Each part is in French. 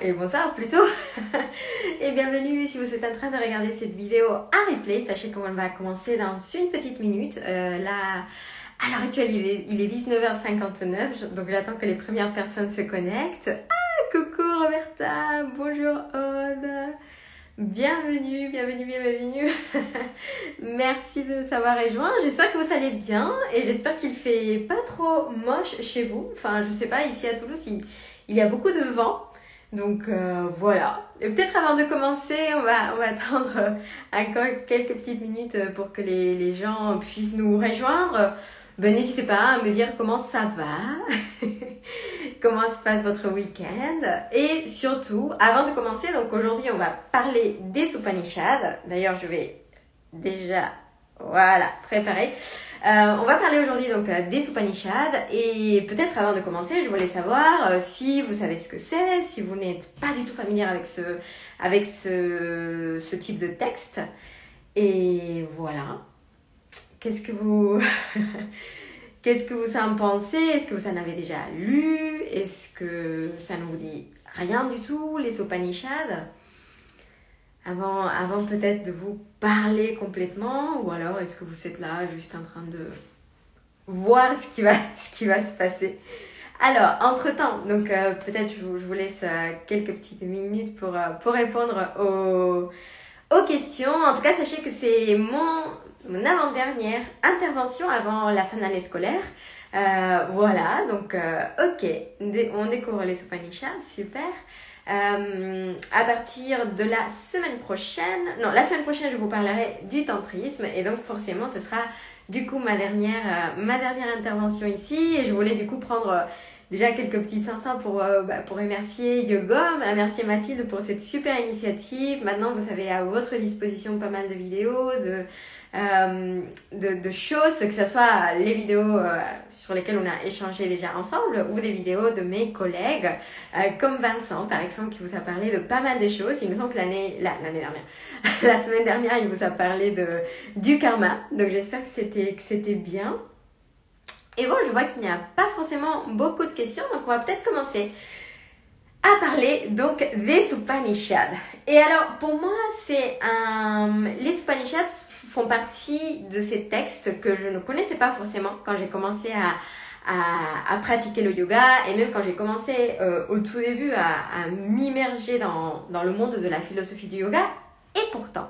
et bonsoir plutôt et bienvenue si vous êtes en train de regarder cette vidéo en replay. Sachez qu'on va commencer dans une petite minute. Euh, là, à l'heure actuelle, il est, il est 19h59, donc j'attends que les premières personnes se connectent. Ah, coucou Roberta, bonjour Aude. Bienvenue, bienvenue, bienvenue. Merci de nous avoir rejoints. J'espère que vous allez bien et j'espère qu'il fait pas trop moche chez vous. Enfin, je sais pas, ici à Toulouse, il, il y a beaucoup de vent. Donc euh, voilà. Et peut-être avant de commencer, on va, on va attendre euh, encore quelques petites minutes pour que les, les gens puissent nous rejoindre. Ben, n'hésitez pas à me dire comment ça va, comment se passe votre week-end. Et surtout, avant de commencer, donc aujourd'hui on va parler des Upanishads. D'ailleurs, je vais déjà, voilà, préparer. Euh, on va parler aujourd'hui donc euh, des Upanishads et peut-être avant de commencer, je voulais savoir euh, si vous savez ce que c'est, si vous n'êtes pas du tout familier avec ce, type de texte. Et voilà. Qu'est-ce que vous Qu'est-ce que vous en pensez? Est-ce que vous en avez déjà lu? Est-ce que ça ne vous dit rien du tout, les Upanishads avant, avant peut-être de vous parler complètement ou alors est-ce que vous êtes là juste en train de voir ce qui va, ce qui va se passer? Alors, entre-temps, donc euh, peut-être je, vous, laisse euh, quelques petites minutes pour, euh, pour répondre aux, aux questions. En tout cas, sachez que c'est mon, mon avant-dernière intervention avant la fin de l'année scolaire. voilà, donc ok, on découvre les Upanishads, super. Euh, à partir de la semaine prochaine, non, la semaine prochaine, je vous parlerai du tantrisme et donc forcément, ce sera du coup ma dernière, euh, ma dernière intervention ici et je voulais du coup prendre déjà quelques petits instants pour, bah, pour remercier Yogom, remercier Mathilde pour cette super initiative. Maintenant, vous avez à votre disposition pas mal de vidéos, de, euh, de, de, choses, que ce soit les vidéos euh, sur lesquelles on a échangé déjà ensemble ou des vidéos de mes collègues, euh, comme Vincent par exemple, qui vous a parlé de pas mal de choses. Il me semble que l'année l'année dernière, la semaine dernière, il vous a parlé de, du karma. Donc j'espère que c'était bien. Et bon, je vois qu'il n'y a pas forcément beaucoup de questions, donc on va peut-être commencer à parler donc des Upanishads. Et alors, pour moi, c'est un... les Upanishads font partie de ces textes que je ne connaissais pas forcément quand j'ai commencé à, pratiquer le yoga et même quand j'ai commencé euh, au tout début à, à m'immerger dans, dans le monde de la philosophie du yoga. Et pourtant,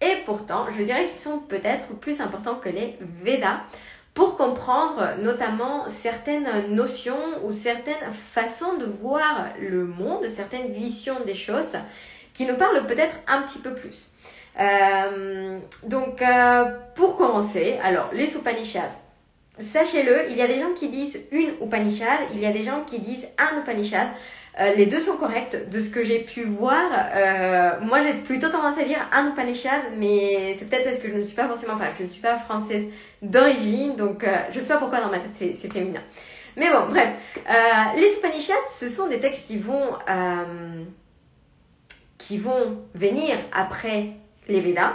et pourtant, je dirais qu'ils sont peut-être plus importants que les Védas comprendre notamment certaines notions ou certaines façons de voir le monde, certaines visions des choses qui nous parlent peut-être un petit peu plus. Euh, donc, euh, pour commencer, alors, les Upanishads. Sachez-le, il y a des gens qui disent une Upanishad, il y a des gens qui disent un Upanishad. Euh, les deux sont corrects de ce que j'ai pu voir. Euh, moi, j'ai plutôt tendance à dire un Upanishad, mais c'est peut-être parce que je ne suis pas forcément, enfin, je ne suis pas française d'origine, donc euh, je sais pas pourquoi dans ma tête c'est féminin. Mais bon, bref, euh, les Upanishads, ce sont des textes qui vont, qui vont venir après les Védas.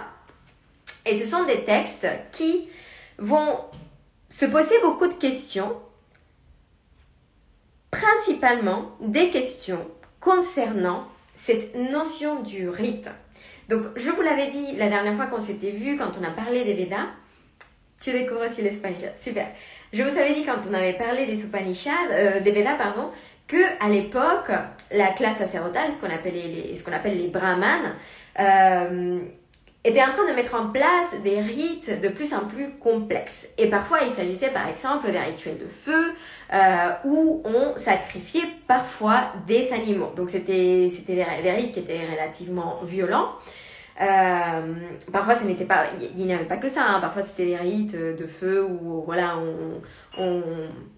Et ce sont des textes qui vont se poser beaucoup de questions, principalement des questions concernant cette notion du rite. Donc, je vous l'avais dit la dernière fois qu'on s'était vu, quand on a parlé des Védas, tu découvres aussi les super. Je vous avais dit quand on avait parlé des Upanishads, euh, des Védas, pardon, que à l'époque, la classe sacerdotale, ce qu'on appelle les, ce qu'on appelle les brahmanes, euh, était en train de mettre en place des rites de plus en plus complexes. Et parfois, il s'agissait par exemple des rituels de feu euh, où on sacrifiait parfois des animaux. Donc c'était c'était des, rites qui étaient relativement violents. Euh, parfois, ce n'était pas, il n'y avait pas que ça. Hein. Parfois, c'était des rites de feu où voilà, on, on,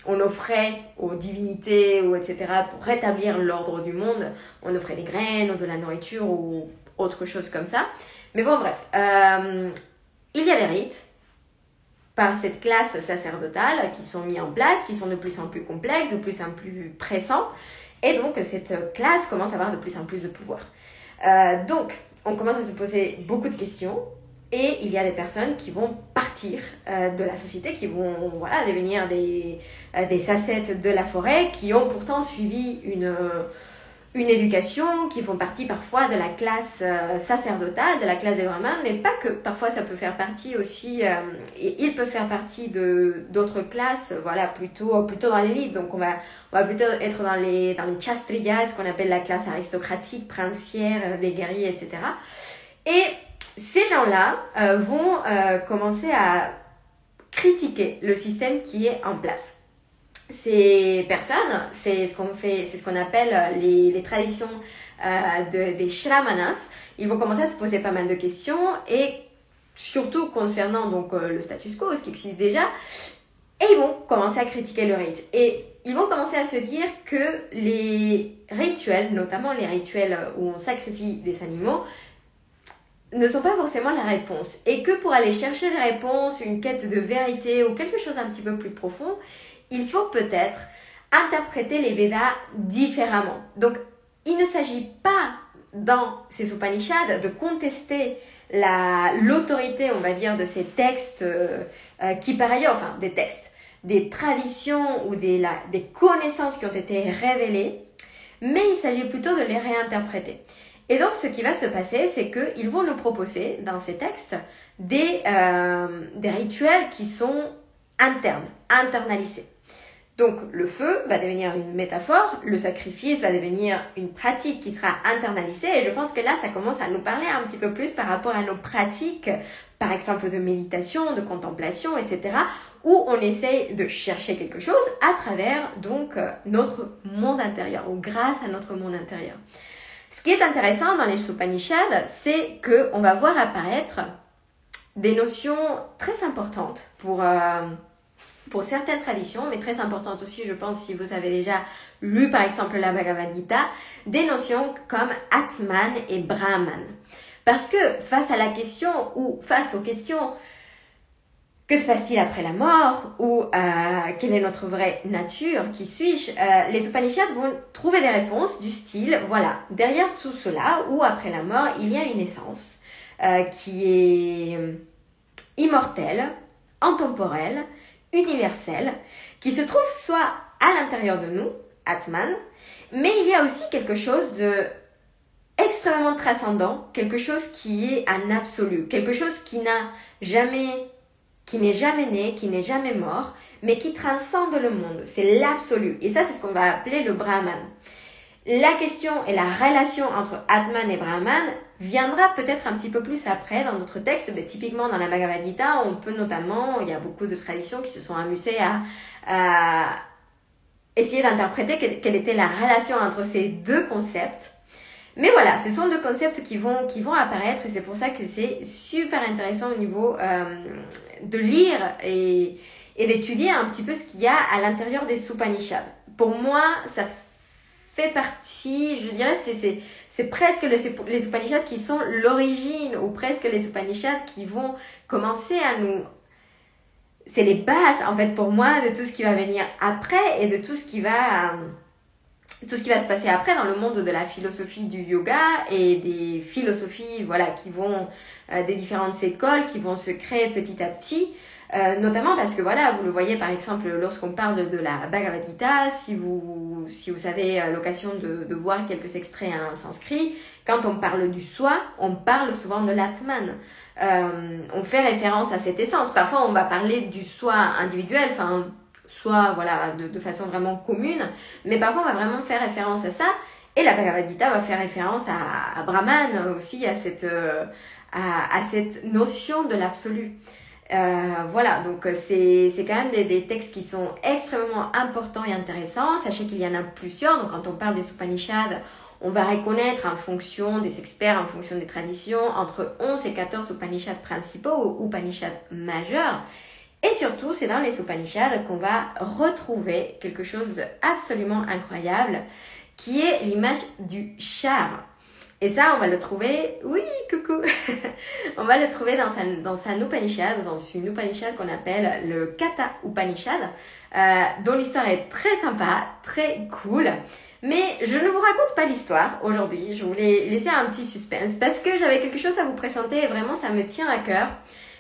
on offrait aux divinités ou etc. pour rétablir l'ordre du monde. On offrait des graines ou de la nourriture ou autre chose comme ça. Mais bon, bref, euh, il y a des rites par cette classe sacerdotale qui sont mis en place, qui sont de plus en plus complexes, de plus en plus pressants. Et donc, cette classe commence à avoir de plus en plus de pouvoir. Euh, donc, on commence à se poser beaucoup de questions. Et il y a des personnes qui vont partir euh, de la société, qui vont voilà, devenir des, euh, des sacettes de la forêt, qui ont pourtant suivi une, une éducation, qui font partie parfois de la classe euh, sacerdotale, de la classe des brahmanes, mais pas que. Parfois, ça peut faire partie aussi, euh, et il peut faire partie de d'autres classes, voilà, plutôt plutôt dans l'élite. Donc, on va on va plutôt être dans les dans les chastriyas, qu'on appelle la classe aristocratique, princière, euh, des guerriers, etc. Et ces gens-là vont commencer à critiquer le système qui est en place ces personnes, c'est ce qu'on fait, c'est ce qu'on appelle les, les traditions euh, de, des shramanas. Ils vont commencer à se poser pas mal de questions et surtout concernant donc euh, le status quo, ce qui existe déjà, et ils vont commencer à critiquer le rite. Et ils vont commencer à se dire que les rituels, notamment les rituels où on sacrifie des animaux, ne sont pas forcément la réponse. Et que pour aller chercher des réponses, une quête de vérité ou quelque chose un petit peu plus profond, il faut peut-être interpréter les Védas différemment. Donc, il ne s'agit pas dans ces Upanishads de contester l'autorité, on va dire, de ces textes euh, euh, qui par ailleurs, enfin des textes, des traditions ou des, connaissances qui ont été révélées, mais il s'agit plutôt de les réinterpréter. Et donc, ce qui va se passer, c'est qu'ils vont nous proposer dans ces textes des, euh, des rituels qui sont internes, internalisés. Donc le feu va devenir une métaphore, le sacrifice va devenir une pratique qui sera internalisée et je pense que là ça commence à nous parler un petit peu plus par rapport à nos pratiques, par exemple de méditation, de contemplation, etc. où on essaye de chercher quelque chose à travers donc notre monde intérieur ou grâce à notre monde intérieur. Ce qui est intéressant dans les Upanishads, c'est que on va voir apparaître des notions très importantes pour euh, pour certaines traditions, mais très importantes aussi, je pense, si vous avez déjà lu par exemple la Bhagavad Gita, des notions comme Atman et Brahman. Parce que face à la question ou face aux questions que se passe-t-il après la mort ou euh, quelle est notre vraie nature, qui suis-je, euh, les Upanishads vont trouver des réponses du style, voilà, derrière tout cela ou après la mort, il y a une essence euh, qui est immortelle, intemporelle, universel qui se trouve soit à l'intérieur de nous, Atman, mais il y a aussi quelque chose de extrêmement transcendant, quelque chose qui est un absolu, quelque chose qui n'a jamais qui n'est jamais né, qui n'est jamais mort, mais qui transcende le monde. C'est l'absolu. Et ça, c'est ce qu'on va appeler le Brahman. La question et la relation entre Atman et Brahman viendra peut-être un petit peu plus après dans notre texte. Mais typiquement dans la Bhagavad Gita, on peut notamment, il y a beaucoup de traditions qui se sont amusées à, essayer d'interpréter quelle, était la relation entre ces deux concepts. Mais voilà, ce sont deux concepts qui vont, qui vont apparaître et c'est pour ça que c'est super intéressant au niveau euh, de lire et, et d'étudier un petit peu ce qu'il y a à l'intérieur des Upanishads. Pour moi, ça fait partie, je dirais, c'est, presque les, les Upanishads qui sont l'origine, ou presque les Upanishads qui vont commencer à nous... C'est les bases, en fait, pour moi, de tout ce qui va venir après et de tout ce qui va... tout ce qui va se passer après dans le monde de la philosophie du yoga et des philosophies, voilà, qui vont, euh, des différentes écoles qui vont se créer petit à petit. Euh, notamment parce que voilà, vous le voyez par exemple lorsqu'on parle de, la Bhagavad Gita, si vous, si vous avez euh, l'occasion de, de, voir quelques extraits en sanskrit, quand on parle du soi, on parle souvent de l'atman. Euh, on fait référence à cette essence. Parfois on va parler du soi individuel, enfin soit voilà de, de, façon vraiment commune, mais parfois on va vraiment faire référence à ça. Et la Bhagavad Gita va faire référence à, à Brahman aussi, à cette, euh, à, à cette notion de l'absolu. Euh, voilà, donc euh, c'est, c'est quand même des, des, textes qui sont extrêmement importants et intéressants. Sachez qu'il y en a plusieurs. Donc quand on parle des Upanishads, on va reconnaître en fonction des experts, en fonction des traditions, entre 11 et 14 Upanishads principaux ou Upanishads majeurs. Et surtout, c'est dans les Upanishads qu'on va retrouver quelque chose d'absolument incroyable, qui est l'image du char. Et ça, on va le trouver, oui, coucou, on va le trouver dans, sa, dans un Upanishad, dans une Upanishad qu'on appelle le Kata Upanishad, euh, dont l'histoire est très sympa, très cool. Mais je ne vous raconte pas l'histoire aujourd'hui, je voulais laisser un petit suspense parce que j'avais quelque chose à vous présenter et vraiment ça me tient à cœur.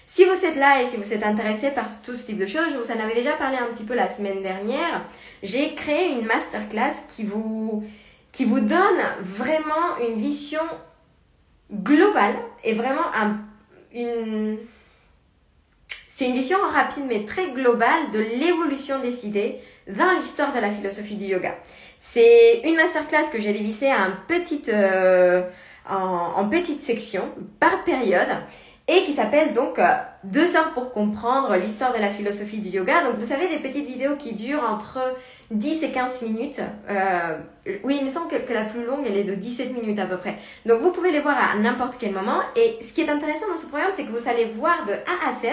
Si vous êtes là et si vous êtes intéressé par tout ce type de choses, je vous en avais déjà parlé un petit peu la semaine dernière, j'ai créé une masterclass qui vous qui vous donne vraiment une vision globale et vraiment un, une... C'est une vision rapide mais très globale de l'évolution des idées dans l'histoire de la philosophie du yoga. C'est une masterclass que j'ai divisée en petites, euh, en, petites sections par période et qui s'appelle donc euh, deux heures pour comprendre l'histoire de la philosophie du yoga. Donc vous savez des petites vidéos qui durent entre 10 et 15 minutes. Euh, oui, il me semble que, la plus longue, elle est de 17 minutes à peu près. Donc vous pouvez les voir à n'importe quel moment. Et ce qui est intéressant dans ce programme, c'est que vous allez voir de A à Z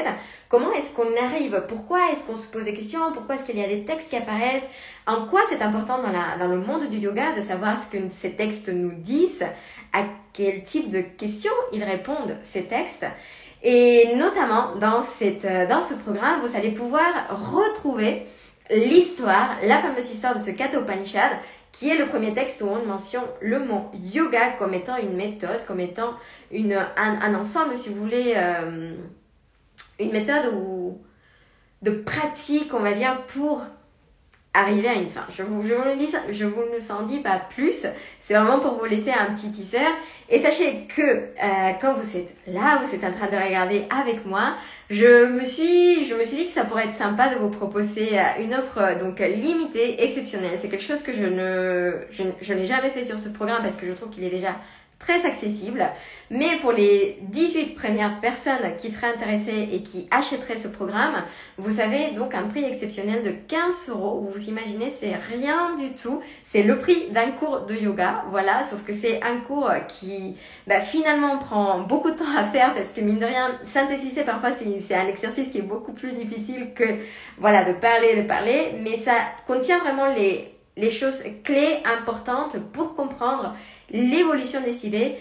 comment est-ce qu'on arrive, pourquoi est-ce qu'on se pose des questions, pourquoi est-ce qu'il y a des textes qui apparaissent, en quoi c'est important dans, la, dans le monde du yoga de savoir ce que ces textes nous disent, à quel type de questions ils répondent, ces textes. Et notamment dans, cette, dans ce programme, vous allez pouvoir retrouver l'histoire, la fameuse histoire de ce Katha Upanishad, qui est le premier texte où on mentionne le mot yoga comme étant une méthode, comme étant une, un, ensemble, si vous voulez, euh, une méthode ou de pratique, on va dire, pour arriver à une fin. Je vous, je vous le dis, je vous ne en dis pas plus. C'est vraiment pour vous laisser un petit teaser. Et sachez que euh, quand vous êtes là, vous êtes en train de regarder avec moi, je me suis, je me suis dit que ça pourrait être sympa de vous proposer euh, une offre euh, donc limitée, exceptionnelle. C'est quelque chose que je ne, je, je n'ai jamais fait sur ce programme parce que je trouve qu'il est déjà très accessible. Mais pour les 18 premières personnes qui seraient intéressées et qui achèteraient ce programme, vous avez donc un prix exceptionnel de 15 euros. Vous imaginez, c'est rien du tout. C'est le prix d'un cours de yoga. Voilà, sauf que c'est un cours qui bah, finalement prend beaucoup de temps à faire parce que mine de rien, synthétiser parfois c'est un exercice qui est beaucoup plus difficile que voilà de parler, de parler. Mais ça contient vraiment les les choses clés importantes pour comprendre l'évolution des idées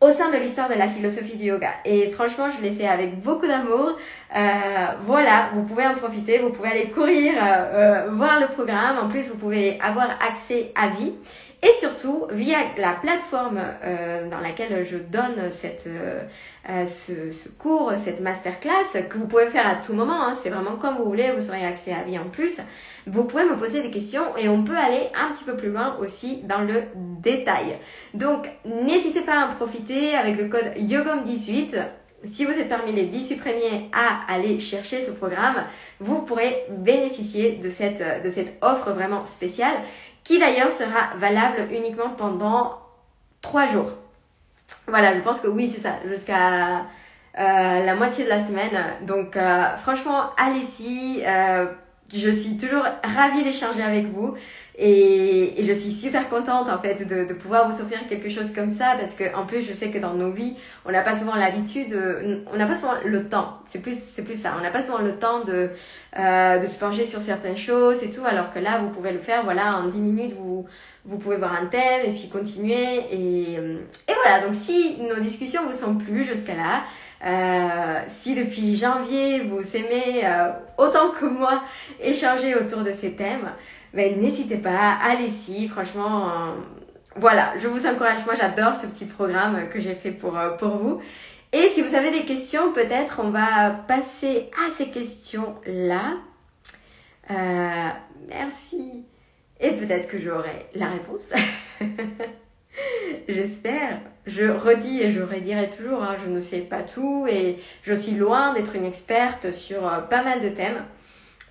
au sein de l'histoire de la philosophie du yoga. Et franchement, je l'ai fait avec beaucoup d'amour. Euh, voilà, vous pouvez en profiter, vous pouvez aller courir, euh, euh, voir le programme. En plus, vous pouvez avoir accès à vie. Et surtout, via la plateforme dans laquelle je donne ce, cours, cette masterclass, que vous pouvez faire à tout moment, hein, c'est vraiment comme vous voulez, vous aurez accès à vie en plus vous pouvez me poser des questions et on peut aller un petit peu plus loin aussi dans le détail. Donc, n'hésitez pas à en profiter avec le code YOGOM18. Si vous êtes parmi les 18 premiers à aller chercher ce programme, vous pourrez bénéficier de cette, offre vraiment spéciale qui d'ailleurs sera valable uniquement pendant 3 jours. Voilà, je pense que oui, c'est ça, jusqu'à euh, la moitié de la semaine. Donc, euh, franchement, allez-y. Euh, je suis toujours ravie d'échanger avec vous et, et, je suis super contente en fait de, de, pouvoir vous offrir quelque chose comme ça parce que en plus je sais que dans nos vies on n'a pas souvent l'habitude on n'a pas souvent le temps. C'est plus c'est plus ça. On n'a pas souvent le temps de euh, de se pencher sur certaines choses et tout alors que là vous pouvez le faire voilà en 10 minutes vous vous pouvez voir un thème et puis continuer et, et voilà. Donc si nos discussions vous sont plus jusqu'à là euh, si depuis janvier vous aimez euh, autant que moi échanger autour de ces thèmes, ben, n'hésitez pas, allez-y, franchement, euh, voilà, je vous encourage, moi j'adore ce petit programme que j'ai fait pour, pour vous. Et si vous avez des questions, peut-être on va passer à ces questions-là. merci. Et peut-être que j'aurai la réponse. J'espère. Je redis et je redirai toujours, hein, je ne sais pas tout et je suis loin d'être une experte sur euh, pas mal de thèmes.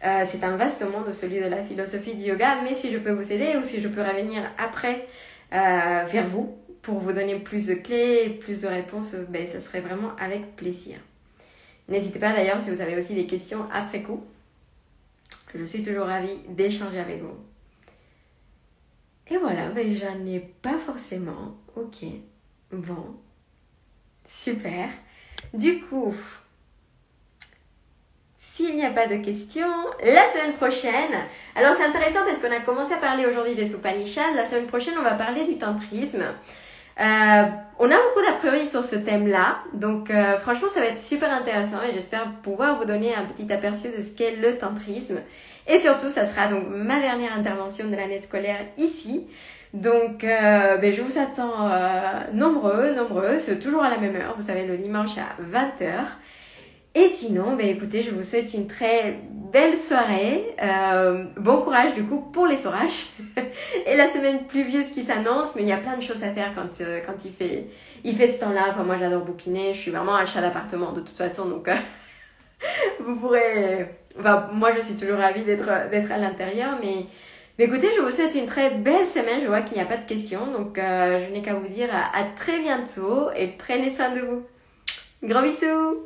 Euh, c'est un vaste monde, celui de la philosophie du yoga, mais si je peux vous aider ou si je peux revenir après euh, vers vous pour vous donner plus de clés, plus de réponses, ben, ça serait vraiment avec plaisir. N'hésitez pas d'ailleurs si vous avez aussi des questions après coup. Je suis toujours ravie d'échanger avec vous. Et voilà, ben j'en ai pas forcément. Ok. Bon. Super. Du coup, s'il n'y a pas de questions, la semaine prochaine, alors c'est intéressant parce qu'on a commencé à parler aujourd'hui des Upanishads, la semaine prochaine on va parler du tantrisme. Euh, on a beaucoup d'a priori sur ce thème-là, donc euh, franchement ça va être super intéressant et j'espère pouvoir vous donner un petit aperçu de ce qu'est le tantrisme. Et surtout, ça sera donc ma dernière intervention de l'année scolaire ici. Donc, euh, ben, je vous attends euh, nombreux, toujours à la même heure, vous savez, le dimanche à 20h. Et sinon, ben écoutez, je vous souhaite une très belle soirée. Euh, bon courage du coup pour les orages. et la semaine pluvieuse qui s'annonce, mais il y a plein de choses à faire quand, euh, quand il, fait, il fait ce temps-là. Enfin, moi j'adore bouquiner, je suis vraiment un chat d'appartement de toute façon, donc euh, vous pourrez... Moi je suis toujours ravie d'être à l'intérieur, mais... Mais écoutez, je vous souhaite une très belle semaine. Je vois qu'il n'y a pas de questions, donc je n'ai qu'à vous dire à, à très bientôt et prenez soin de vous. Gros bisous